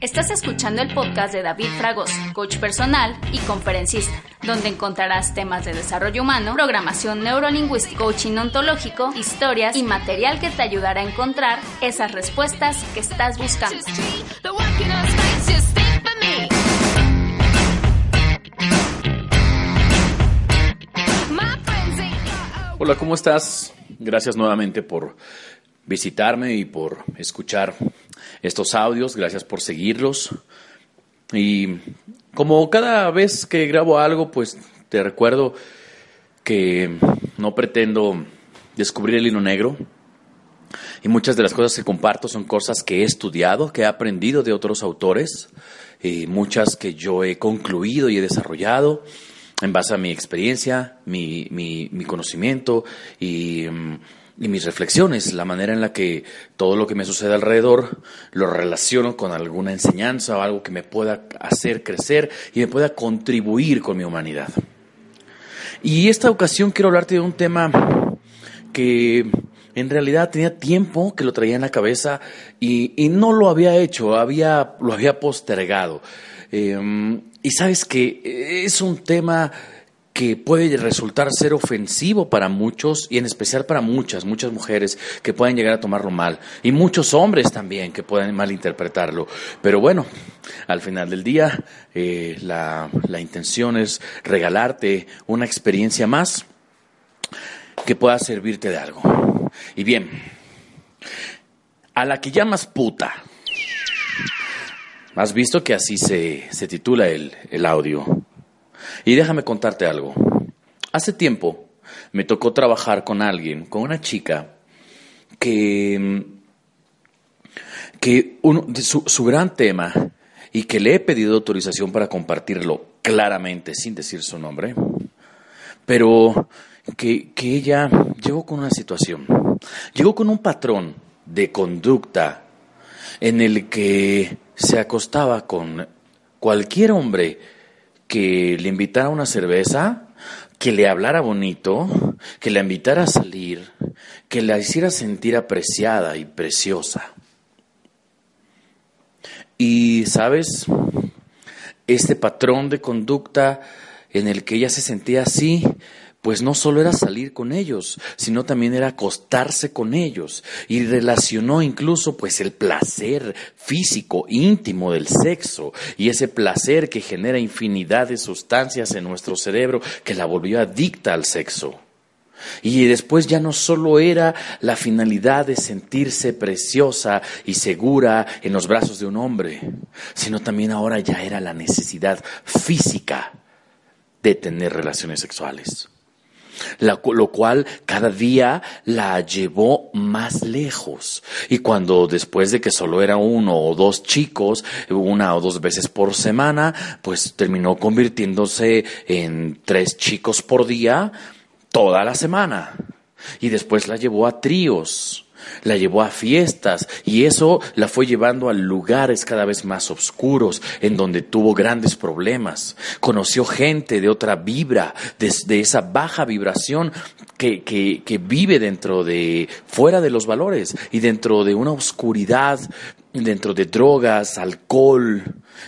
Estás escuchando el podcast de David Fragos, coach personal y conferencista, donde encontrarás temas de desarrollo humano, programación neurolingüística, coaching ontológico, historias y material que te ayudará a encontrar esas respuestas que estás buscando. Hola, ¿cómo estás? Gracias nuevamente por visitarme y por escuchar estos audios. Gracias por seguirlos. Y como cada vez que grabo algo, pues te recuerdo que no pretendo descubrir el hilo negro. Y muchas de las cosas que comparto son cosas que he estudiado, que he aprendido de otros autores, y muchas que yo he concluido y he desarrollado en base a mi experiencia, mi, mi, conocimiento y, mm, y, mis reflexiones, la manera en la que todo lo que me sucede alrededor lo relaciono con alguna enseñanza o algo que me pueda hacer crecer y me pueda contribuir con mi humanidad. Y esta ocasión quiero hablarte de un tema que en realidad tenía tiempo que lo traía en la cabeza y, y no lo había hecho, había, lo había postergado. Eh, y sabes que es un tema que puede resultar ser ofensivo para muchos y en especial para muchas, muchas mujeres que pueden llegar a tomarlo mal y muchos hombres también que pueden malinterpretarlo. Pero bueno, al final del día eh, la, la intención es regalarte una experiencia más que pueda servirte de algo. Y bien, a la que llamas puta, Has visto que así se, titula el, el audio. Y déjame contarte algo. Hace tiempo me tocó trabajar con alguien, con una chica, que, que uno, su, su, gran tema, y que le he pedido autorización para compartirlo claramente, sin decir su nombre, pero que, que ella llegó con una situación, llegó con un patrón de conducta en el que se acostaba con cualquier hombre que le invitara una cerveza, que le hablara bonito, que la invitara a salir, que la hiciera sentir apreciada y preciosa. Y, ¿sabes? Este patrón de conducta en el que ella se sentía así, pues no solo era salir con ellos, sino también era acostarse con ellos y relacionó incluso pues el placer físico íntimo del sexo y ese placer que genera infinidad de sustancias en nuestro cerebro que la volvió adicta al sexo. Y después ya no solo era la finalidad de sentirse preciosa y segura en los brazos de un hombre, sino también ahora ya era la necesidad física de tener relaciones sexuales lo cual cada día la llevó más lejos. Y cuando después de que solo era uno o dos chicos, una o dos veces por semana, pues terminó convirtiéndose en tres chicos por día toda la semana. Y después la llevó a tríos la llevó a fiestas y eso la fue llevando a lugares cada vez más oscuros en donde tuvo grandes problemas. Conoció gente de otra vibra, de, esa baja vibración que, que, que vive dentro de, fuera de los valores y dentro de una oscuridad dentro de drogas, alcohol,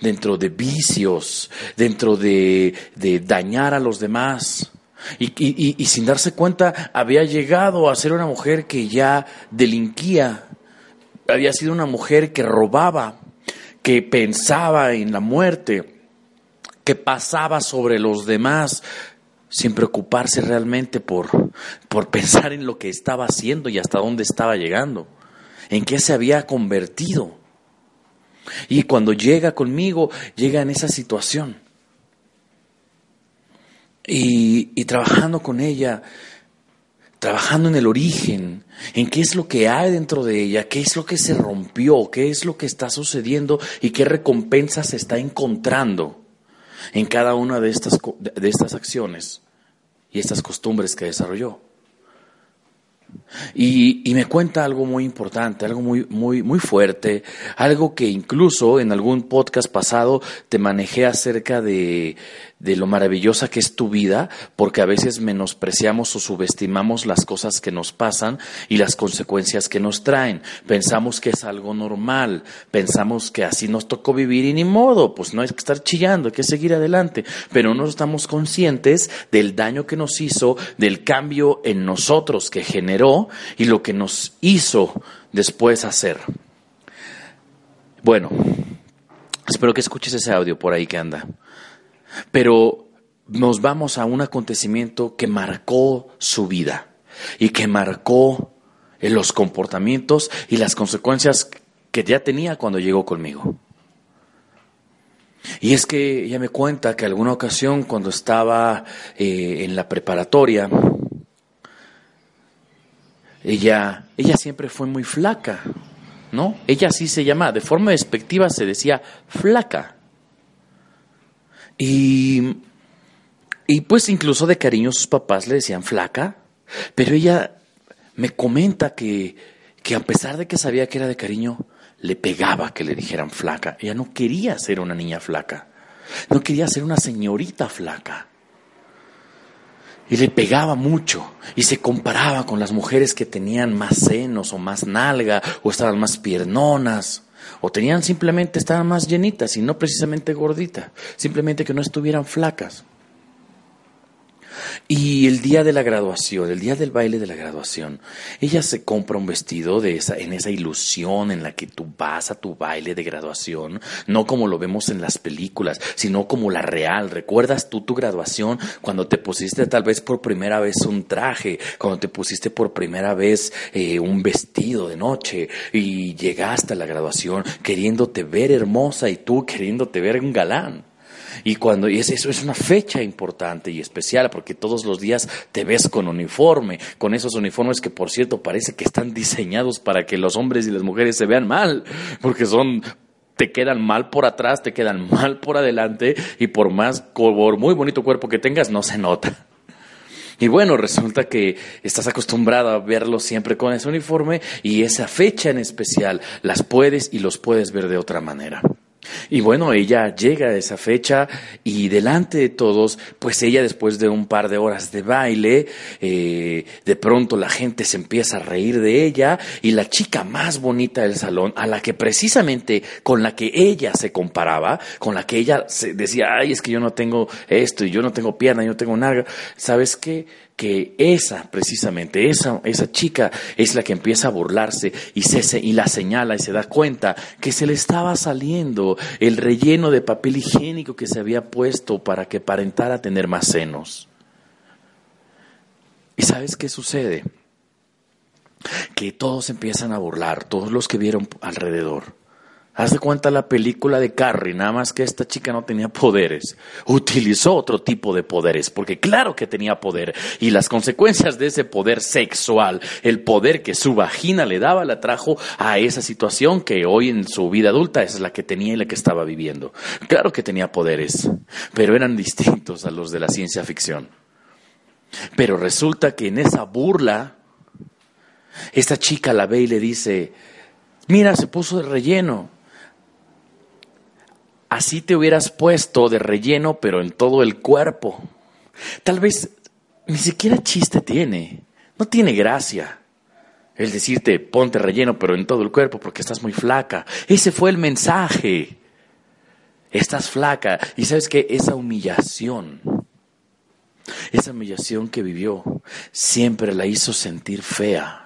dentro de vicios, dentro de, de, dañar a los demás. Y, sin darse cuenta había llegado a ser una mujer que ya delinquía, había sido una mujer que robaba, que pensaba en la muerte, que pasaba sobre los demás sin preocuparse realmente por, por pensar en lo que estaba haciendo y hasta dónde estaba llegando, en qué se había convertido. Y cuando llega conmigo, llega en esa situación y, trabajando con ella, trabajando en el origen, en qué es lo que hay dentro de ella, qué es lo que se rompió, qué es lo que está sucediendo y qué recompensa se está encontrando en cada una de estas, de estas acciones y estas costumbres que desarrolló. Y, me cuenta algo muy importante, algo muy, muy, muy fuerte, algo que incluso en algún podcast pasado te manejé acerca de, de lo maravillosa que es tu vida, porque a veces menospreciamos o subestimamos las cosas que nos pasan y las consecuencias que nos traen. Pensamos que es algo normal, pensamos que así nos tocó vivir y ni modo, pues no hay que estar chillando, hay que seguir adelante, pero no estamos conscientes del daño que nos hizo, del cambio en nosotros que generó y lo que nos hizo después hacer. Bueno, espero que escuches ese audio por ahí que anda. Pero nos vamos a un acontecimiento que marcó su vida y que marcó los comportamientos y las consecuencias que ya tenía cuando llegó conmigo. Y es que ella me cuenta que alguna ocasión cuando estaba eh, en la preparatoria, ella, ella siempre fue muy flaca, ¿no? Ella así se llama, de forma despectiva se decía flaca. Y, y pues incluso de cariño sus papás le decían flaca, pero ella me comenta que, que a pesar de que sabía que era de cariño, le pegaba que le dijeran flaca. Ella no quería ser una niña flaca, no quería ser una señorita flaca. Y le pegaba mucho y se comparaba con las mujeres que tenían más senos o más nalga o estaban más piernonas. O tenían simplemente, estaban más llenitas y no precisamente gorditas, simplemente que no estuvieran flacas. Y el día de la graduación, el día del baile de la graduación, ella se compra un vestido de esa, en esa ilusión en la que tú vas a tu baile de graduación, no como lo vemos en las películas, sino como la real. ¿Recuerdas tú tu graduación cuando te pusiste tal vez por primera vez un traje, cuando te pusiste por primera vez eh, un vestido de noche y llegaste a la graduación queriéndote ver hermosa y tú queriéndote ver un galán? Y cuando y eso es una fecha importante y especial porque todos los días te ves con uniforme, con esos uniformes que por cierto parece que están diseñados para que los hombres y las mujeres se vean mal, porque son te quedan mal por atrás, te quedan mal por adelante y por más por muy bonito cuerpo que tengas no se nota. Y bueno, resulta que estás acostumbrado a verlo siempre con ese uniforme y esa fecha en especial las puedes y los puedes ver de otra manera. Y bueno, ella llega a esa fecha y delante de todos, pues ella después de un par de horas de baile, eh, de pronto la gente se empieza a reír de ella y la chica más bonita del salón, a la que precisamente con la que ella se comparaba, con la que ella se decía, ay, es que yo no tengo esto y yo no tengo pierna, yo no tengo nada, ¿sabes qué? Que esa, precisamente, esa, esa chica es la que empieza a burlarse y, se, y la señala y se da cuenta que se le estaba saliendo el relleno de papel higiénico que se había puesto para que aparentara tener más senos. ¿Y sabes qué sucede? Que todos empiezan a burlar, todos los que vieron alrededor. Haz de cuenta la película de Carrie, nada más que esta chica no tenía poderes. Utilizó otro tipo de poderes, porque claro que tenía poder. Y las consecuencias de ese poder sexual, el poder que su vagina le daba, la trajo a esa situación que hoy en su vida adulta es la que tenía y la que estaba viviendo. Claro que tenía poderes, pero eran distintos a los de la ciencia ficción. Pero resulta que en esa burla, esta chica la ve y le dice, mira, se puso de relleno así te hubieras puesto de relleno, pero en todo el cuerpo. Tal vez ni siquiera chiste tiene, no tiene gracia. El decirte, ponte relleno, pero en todo el cuerpo, porque estás muy flaca. Ese fue el mensaje. Estás flaca. Y sabes que esa humillación, esa humillación que vivió, siempre la hizo sentir fea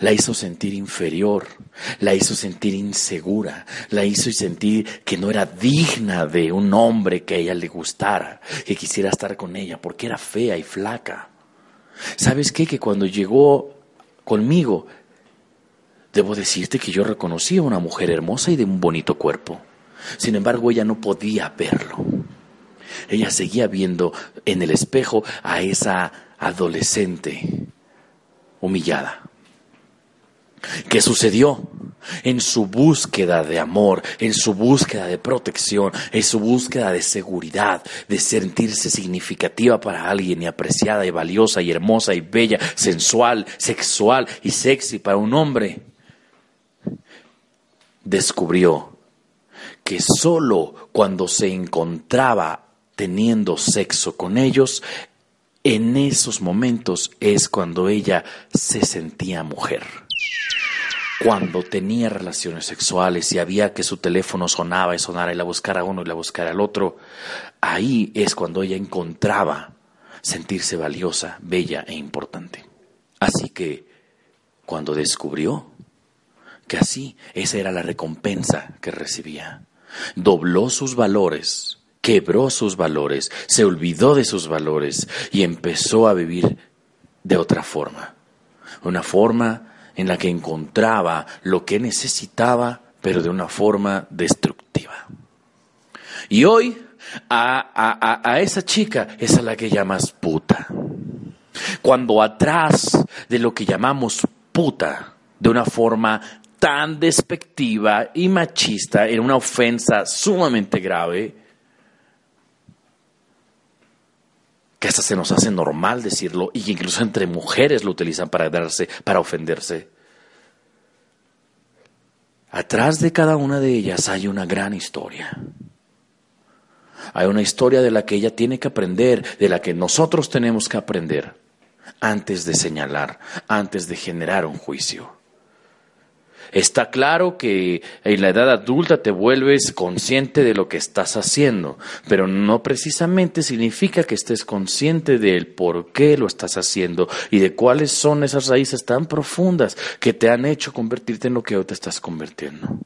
la hizo sentir inferior, la hizo sentir insegura, la hizo sentir que no era digna de un hombre que a ella le gustara, que quisiera estar con ella, porque era fea y flaca. ¿Sabes qué? Que cuando llegó conmigo, debo decirte que yo reconocí a una mujer hermosa y de un bonito cuerpo. Sin embargo, ella no podía verlo. Ella seguía viendo en el espejo a esa adolescente humillada. ¿Qué sucedió? En su búsqueda de amor, en su búsqueda de protección, en su búsqueda de seguridad, de sentirse significativa para alguien y apreciada y valiosa y hermosa y bella, sensual, sexual y sexy para un hombre, descubrió que solo cuando se encontraba teniendo sexo con ellos, en esos momentos es cuando ella se sentía mujer. Cuando tenía relaciones sexuales y había que su teléfono sonaba y sonara y la buscara uno y la buscara al otro, ahí es cuando ella encontraba sentirse valiosa, bella e importante. Así que, cuando descubrió que así esa era la recompensa que recibía, dobló sus valores, quebró sus valores, se olvidó de sus valores y empezó a vivir de otra forma. Una forma en la que encontraba lo que necesitaba, pero de una forma destructiva. Y hoy a, a, esa chica es a la que llamas puta. Cuando atrás de lo que llamamos puta, de una forma tan despectiva y machista, en una ofensa sumamente grave, que se nos hace normal decirlo y que incluso entre mujeres lo utilizan para darse, para ofenderse. Atrás de cada una de ellas hay una gran historia. Hay una historia de la que ella tiene que aprender, de la que nosotros tenemos que aprender antes de señalar, antes de generar un juicio. Está claro que en la edad adulta te vuelves consciente de lo que estás haciendo, pero no precisamente significa que estés consciente del por qué lo estás haciendo y de cuáles son esas raíces tan profundas que te han hecho convertirte en lo que hoy te estás convirtiendo.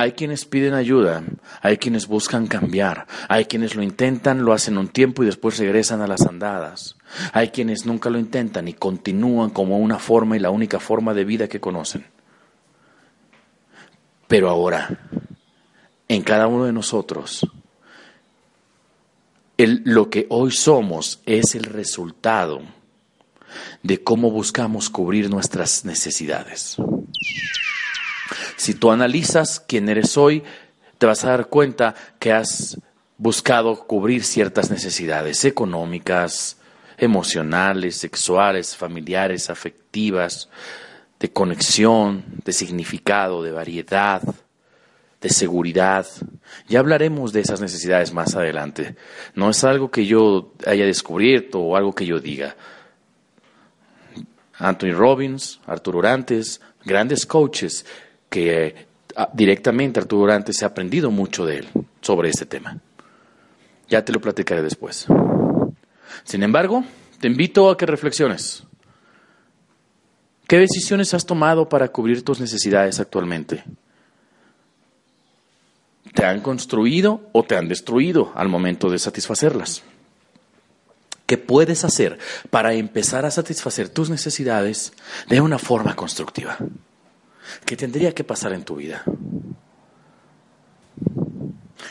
Hay quienes piden ayuda, hay quienes buscan cambiar, hay quienes lo intentan, lo hacen un tiempo y después regresan a las andadas. Hay quienes nunca lo intentan y continúan como una forma y la única forma de vida que conocen. Pero ahora, en cada uno de nosotros, lo que hoy somos es el resultado de cómo buscamos cubrir nuestras necesidades. Si tú analizas quién eres hoy, te vas a dar cuenta que has buscado cubrir ciertas necesidades económicas, emocionales, sexuales, familiares, afectivas, de conexión, de significado, de variedad, de seguridad. Ya hablaremos de esas necesidades más adelante. No es algo que yo haya descubierto o algo que yo diga. Anthony Robbins, Arturo Orantes, grandes coaches que ah, directamente Arturo Durante se ha aprendido mucho de él sobre este tema. Ya te lo platicaré después. Sin embargo, te invito a que reflexiones. ¿Qué decisiones has tomado para cubrir tus necesidades actualmente? ¿Te han construido o te han destruido al momento de satisfacerlas? ¿Qué puedes hacer para empezar a satisfacer tus necesidades de una forma constructiva? ¿Qué tendría que pasar en tu vida?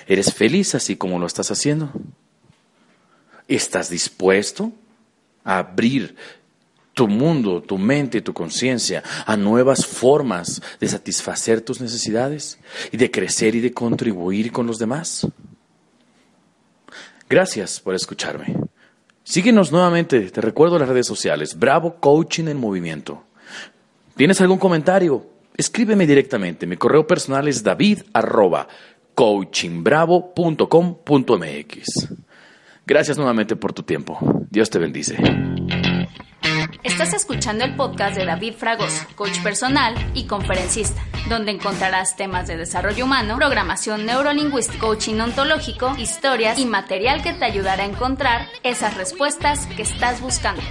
¿Eres feliz así como lo estás haciendo? ¿Estás dispuesto a abrir tu mundo, tu mente tu conciencia a nuevas formas de satisfacer tus necesidades y de crecer y de contribuir con los demás? Gracias por escucharme. Síguenos nuevamente, te recuerdo las redes sociales, Bravo Coaching en Movimiento. ¿Tienes algún comentario? Escríbeme directamente. Mi correo personal es david Gracias nuevamente por tu tiempo. Dios te bendice. Estás escuchando el podcast de David Fragoso, coach personal y conferencista, donde encontrarás temas de desarrollo humano, programación neurolingüística, coaching ontológico, historias y material que te ayudará a encontrar esas respuestas que estás buscando.